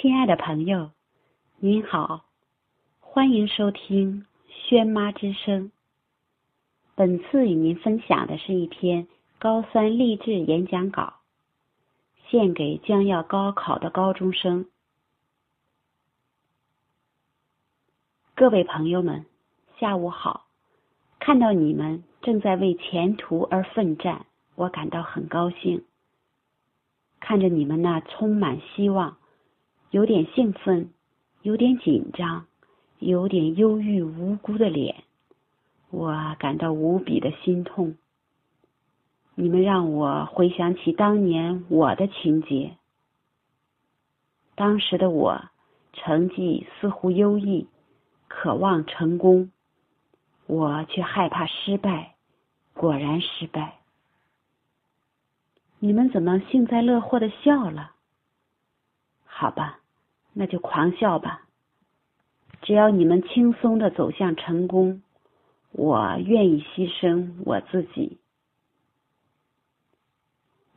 亲爱的朋友，您好，欢迎收听轩妈之声。本次与您分享的是一篇高三励志演讲稿，献给将要高考的高中生。各位朋友们，下午好！看到你们正在为前途而奋战，我感到很高兴。看着你们那充满希望。有点兴奋，有点紧张，有点忧郁无辜的脸，我感到无比的心痛。你们让我回想起当年我的情节。当时的我，成绩似乎优异，渴望成功，我却害怕失败，果然失败。你们怎么幸灾乐祸的笑了？好吧，那就狂笑吧。只要你们轻松的走向成功，我愿意牺牲我自己。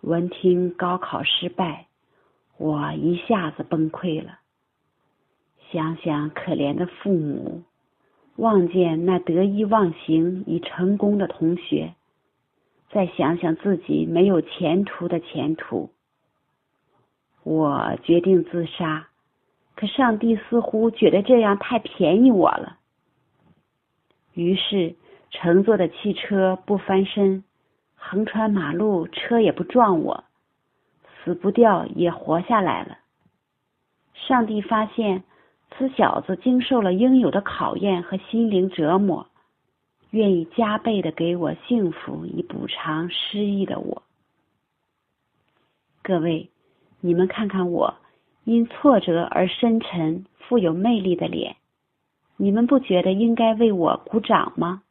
闻听高考失败，我一下子崩溃了。想想可怜的父母，望见那得意忘形已成功的同学，再想想自己没有前途的前途。我决定自杀，可上帝似乎觉得这样太便宜我了。于是，乘坐的汽车不翻身，横穿马路车也不撞我，死不掉也活下来了。上帝发现此小子经受了应有的考验和心灵折磨，愿意加倍的给我幸福以补偿失意的我。各位。你们看看我因挫折而深沉、富有魅力的脸，你们不觉得应该为我鼓掌吗？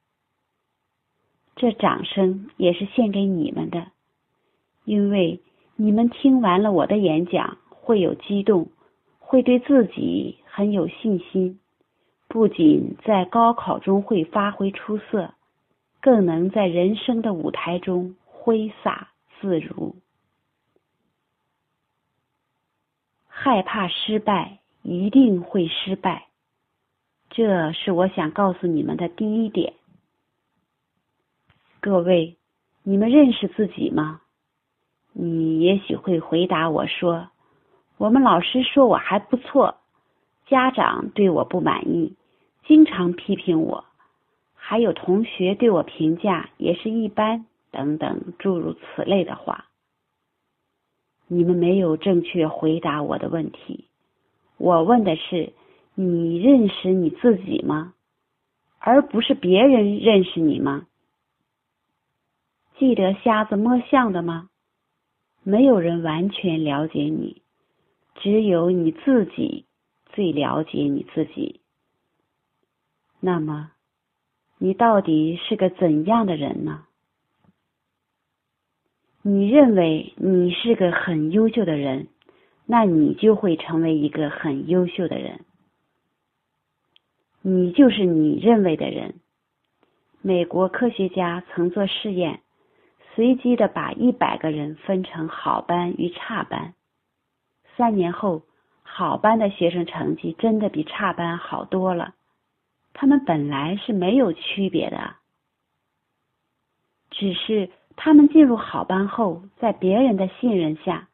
这掌声也是献给你们的，因为你们听完了我的演讲，会有激动，会对自己很有信心，不仅在高考中会发挥出色，更能在人生的舞台中挥洒自如。害怕失败，一定会失败。这是我想告诉你们的第一点。各位，你们认识自己吗？你也许会回答我说：“我们老师说我还不错，家长对我不满意，经常批评我，还有同学对我评价也是一般，等等诸如此类的话。”你们没有正确回答我的问题。我问的是：你认识你自己吗？而不是别人认识你吗？记得瞎子摸象的吗？没有人完全了解你，只有你自己最了解你自己。那么，你到底是个怎样的人呢？你认为你是个很优秀的人，那你就会成为一个很优秀的人。你就是你认为的人。美国科学家曾做试验，随机的把一百个人分成好班与差班。三年后，好班的学生成绩真的比差班好多了。他们本来是没有区别的，只是。他们进入好班后，在别人的信任下，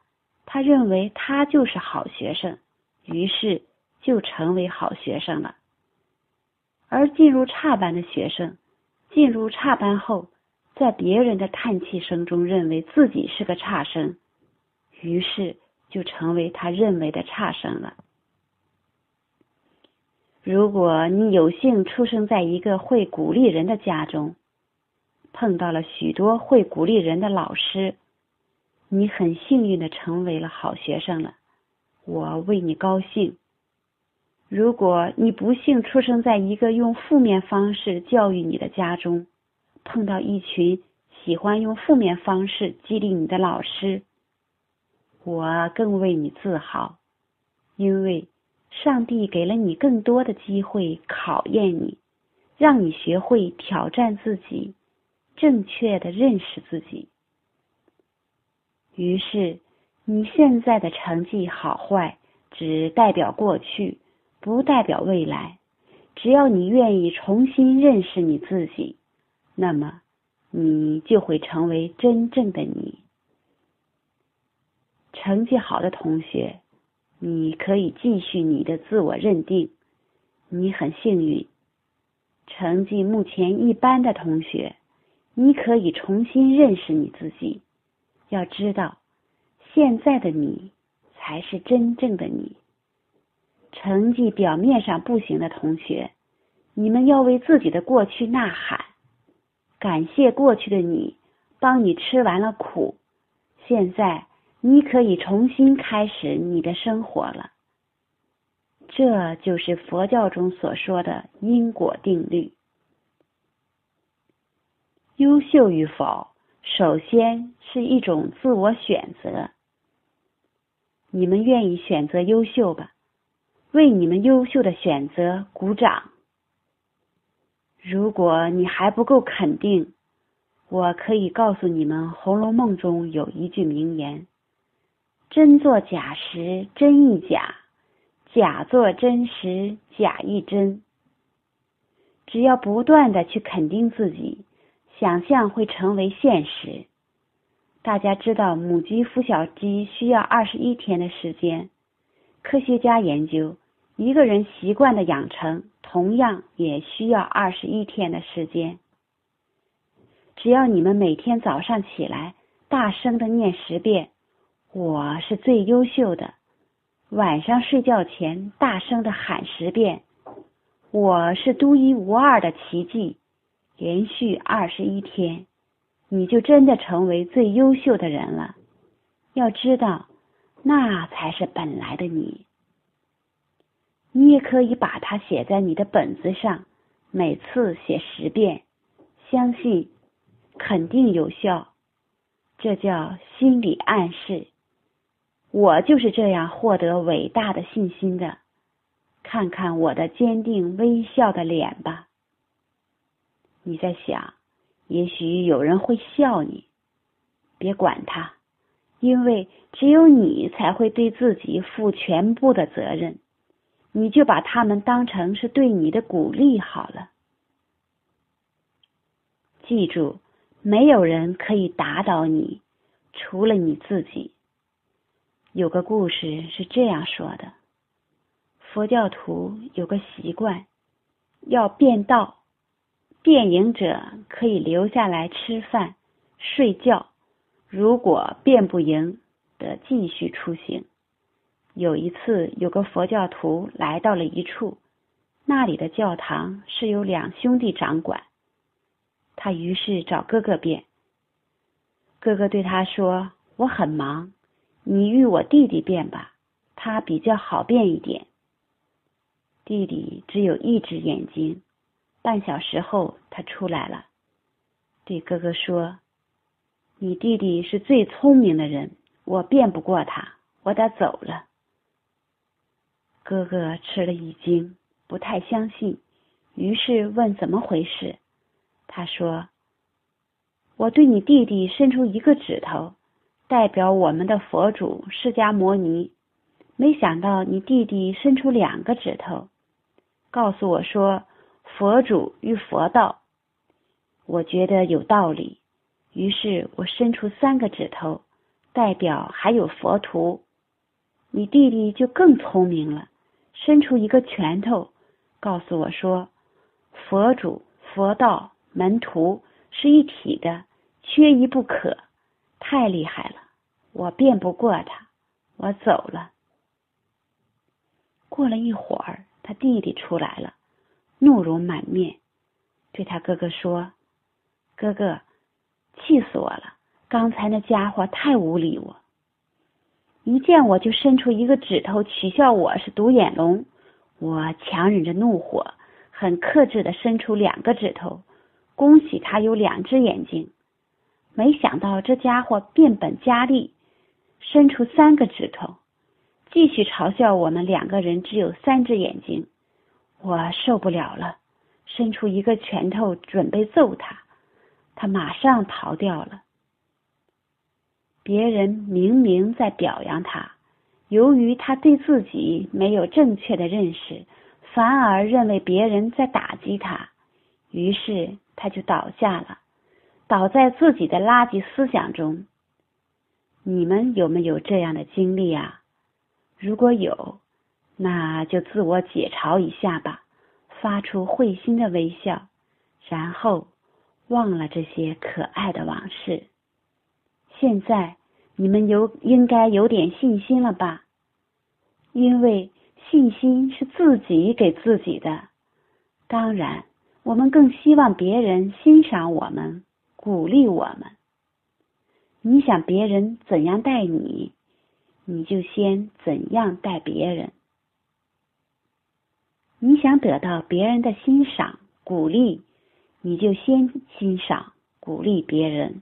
他认为他就是好学生，于是就成为好学生了。而进入差班的学生，进入差班后，在别人的叹气声中，认为自己是个差生，于是就成为他认为的差生了。如果你有幸出生在一个会鼓励人的家中，碰到了许多会鼓励人的老师，你很幸运的成为了好学生了，我为你高兴。如果你不幸出生在一个用负面方式教育你的家中，碰到一群喜欢用负面方式激励你的老师，我更为你自豪，因为上帝给了你更多的机会考验你，让你学会挑战自己。正确的认识自己，于是你现在的成绩好坏只代表过去，不代表未来。只要你愿意重新认识你自己，那么你就会成为真正的你。成绩好的同学，你可以继续你的自我认定，你很幸运。成绩目前一般的同学，你可以重新认识你自己。要知道，现在的你才是真正的你。成绩表面上不行的同学，你们要为自己的过去呐喊，感谢过去的你，帮你吃完了苦。现在你可以重新开始你的生活了。这就是佛教中所说的因果定律。优秀与否，首先是一种自我选择。你们愿意选择优秀吧？为你们优秀的选择鼓掌。如果你还不够肯定，我可以告诉你们，《红楼梦》中有一句名言：“真作假时真亦假，假作真时假亦真。”只要不断的去肯定自己，想象会成为现实。大家知道，母鸡孵小鸡需要二十一天的时间。科学家研究，一个人习惯的养成，同样也需要二十一天的时间。只要你们每天早上起来，大声的念十遍“我是最优秀的”，晚上睡觉前大声的喊十遍“我是独一无二的奇迹”，连续二十一天，你就真的成为最优秀的人了。要知道。那才是本来的你。你也可以把它写在你的本子上，每次写十遍，相信肯定有效。这叫心理暗示。我就是这样获得伟大的信心的。看看我的坚定微笑的脸吧。你在想，也许有人会笑你，别管他。因为只有你才会对自己负全部的责任，你就把他们当成是对你的鼓励好了。记住，没有人可以打倒你，除了你自己。有个故事是这样说的：佛教徒有个习惯，要变道，变赢者可以留下来吃饭、睡觉。如果辩不赢，得继续出行。有一次，有个佛教徒来到了一处，那里的教堂是由两兄弟掌管。他于是找哥哥辩。哥哥对他说：“我很忙，你与我弟弟辩吧，他比较好辩一点。”弟弟只有一只眼睛。半小时后，他出来了，对哥哥说。你弟弟是最聪明的人，我辩不过他，我得走了。哥哥吃了一惊，不太相信，于是问怎么回事。他说：“我对你弟弟伸出一个指头，代表我们的佛主释迦摩尼。没想到你弟弟伸出两个指头，告诉我说佛主与佛道。我觉得有道理。”于是我伸出三个指头，代表还有佛徒。你弟弟就更聪明了，伸出一个拳头，告诉我说：“佛主、佛道、门徒是一体的，缺一不可。”太厉害了，我辩不过他，我走了。过了一会儿，他弟弟出来了，怒容满面，对他哥哥说：“哥哥。”气死我了！刚才那家伙太无理，我一见我就伸出一个指头取笑我是独眼龙。我强忍着怒火，很克制的伸出两个指头，恭喜他有两只眼睛。没想到这家伙变本加厉，伸出三个指头，继续嘲笑我们两个人只有三只眼睛。我受不了了，伸出一个拳头准备揍他。他马上逃掉了。别人明明在表扬他，由于他对自己没有正确的认识，反而认为别人在打击他，于是他就倒下了，倒在自己的垃圾思想中。你们有没有这样的经历啊？如果有，那就自我解嘲一下吧，发出会心的微笑，然后忘了这些可爱的往事。现在。你们有应该有点信心了吧？因为信心是自己给自己的。当然，我们更希望别人欣赏我们，鼓励我们。你想别人怎样待你，你就先怎样待别人。你想得到别人的欣赏、鼓励，你就先欣赏、鼓励别人。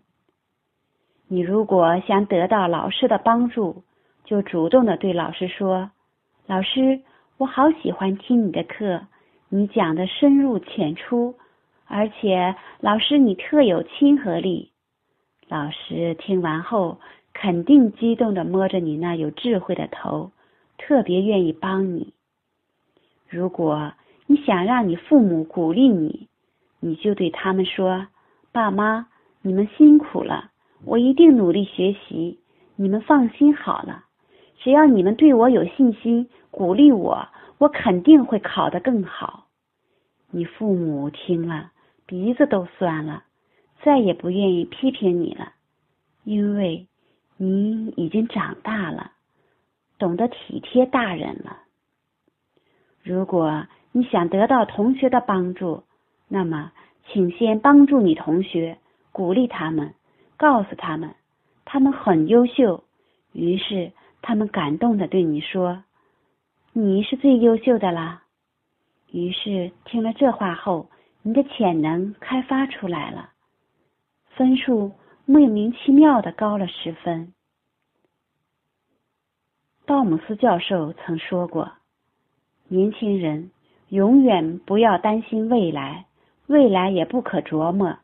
你如果想得到老师的帮助，就主动的对老师说：“老师，我好喜欢听你的课，你讲的深入浅出，而且老师你特有亲和力。”老师听完后肯定激动的摸着你那有智慧的头，特别愿意帮你。如果你想让你父母鼓励你，你就对他们说：“爸妈，你们辛苦了。”我一定努力学习，你们放心好了。只要你们对我有信心，鼓励我，我肯定会考得更好。你父母听了，鼻子都酸了，再也不愿意批评你了，因为你已经长大了，懂得体贴大人了。如果你想得到同学的帮助，那么请先帮助你同学，鼓励他们。告诉他们，他们很优秀。于是他们感动的对你说：“你是最优秀的啦。”于是听了这话后，你的潜能开发出来了，分数莫名其妙的高了十分。道姆斯教授曾说过：“年轻人永远不要担心未来，未来也不可琢磨。”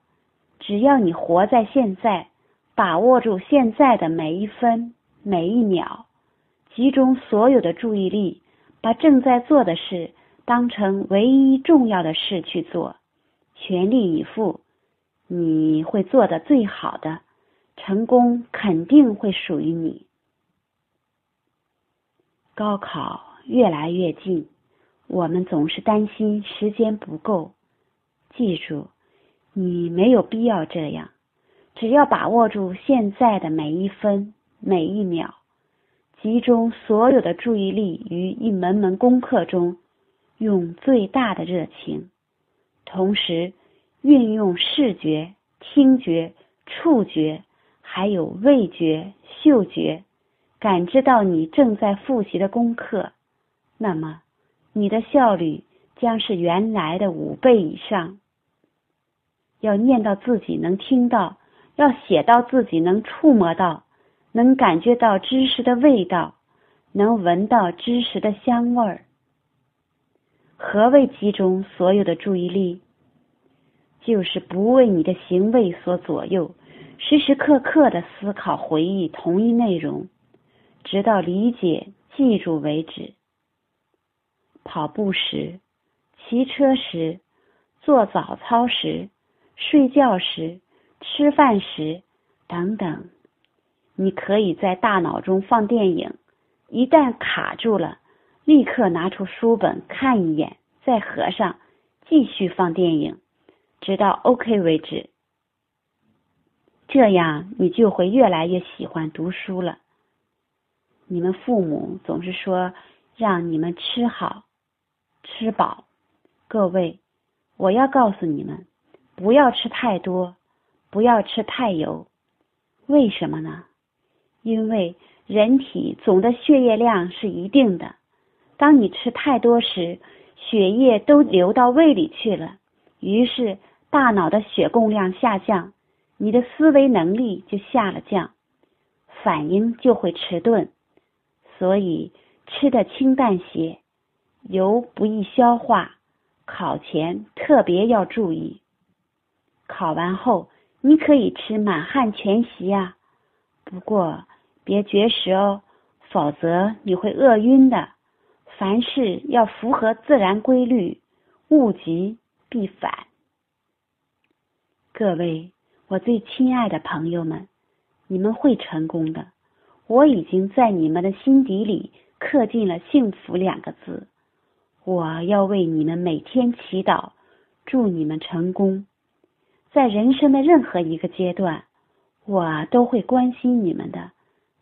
只要你活在现在，把握住现在的每一分每一秒，集中所有的注意力，把正在做的事当成唯一重要的事去做，全力以赴，你会做的最好的，成功肯定会属于你。高考越来越近，我们总是担心时间不够，记住。你没有必要这样，只要把握住现在的每一分每一秒，集中所有的注意力于一门门功课中，用最大的热情，同时运用视觉、听觉、触觉，还有味觉、嗅觉，感知到你正在复习的功课，那么你的效率将是原来的五倍以上。要念到自己能听到，要写到自己能触摸到，能感觉到知识的味道，能闻到知识的香味儿。何谓集中所有的注意力？就是不为你的行为所左右，时时刻刻的思考、回忆同一内容，直到理解、记住为止。跑步时、骑车时、做早操时。睡觉时、吃饭时等等，你可以在大脑中放电影。一旦卡住了，立刻拿出书本看一眼，再合上，继续放电影，直到 OK 为止。这样你就会越来越喜欢读书了。你们父母总是说让你们吃好、吃饱。各位，我要告诉你们。不要吃太多，不要吃太油，为什么呢？因为人体总的血液量是一定的，当你吃太多时，血液都流到胃里去了，于是大脑的血供量下降，你的思维能力就下了降，反应就会迟钝，所以吃的清淡些，油不易消化，考前特别要注意。考完后，你可以吃满汉全席呀，不过别绝食哦，否则你会饿晕的。凡事要符合自然规律，物极必反。各位，我最亲爱的朋友们，你们会成功的。我已经在你们的心底里刻进了“幸福”两个字。我要为你们每天祈祷，祝你们成功。在人生的任何一个阶段，我都会关心你们的，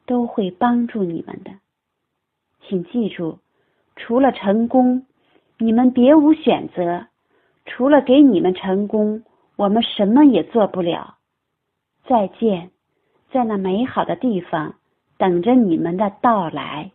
都会帮助你们的。请记住，除了成功，你们别无选择。除了给你们成功。我们什么也做不了。再见，在那美好的地方等着你们的到来。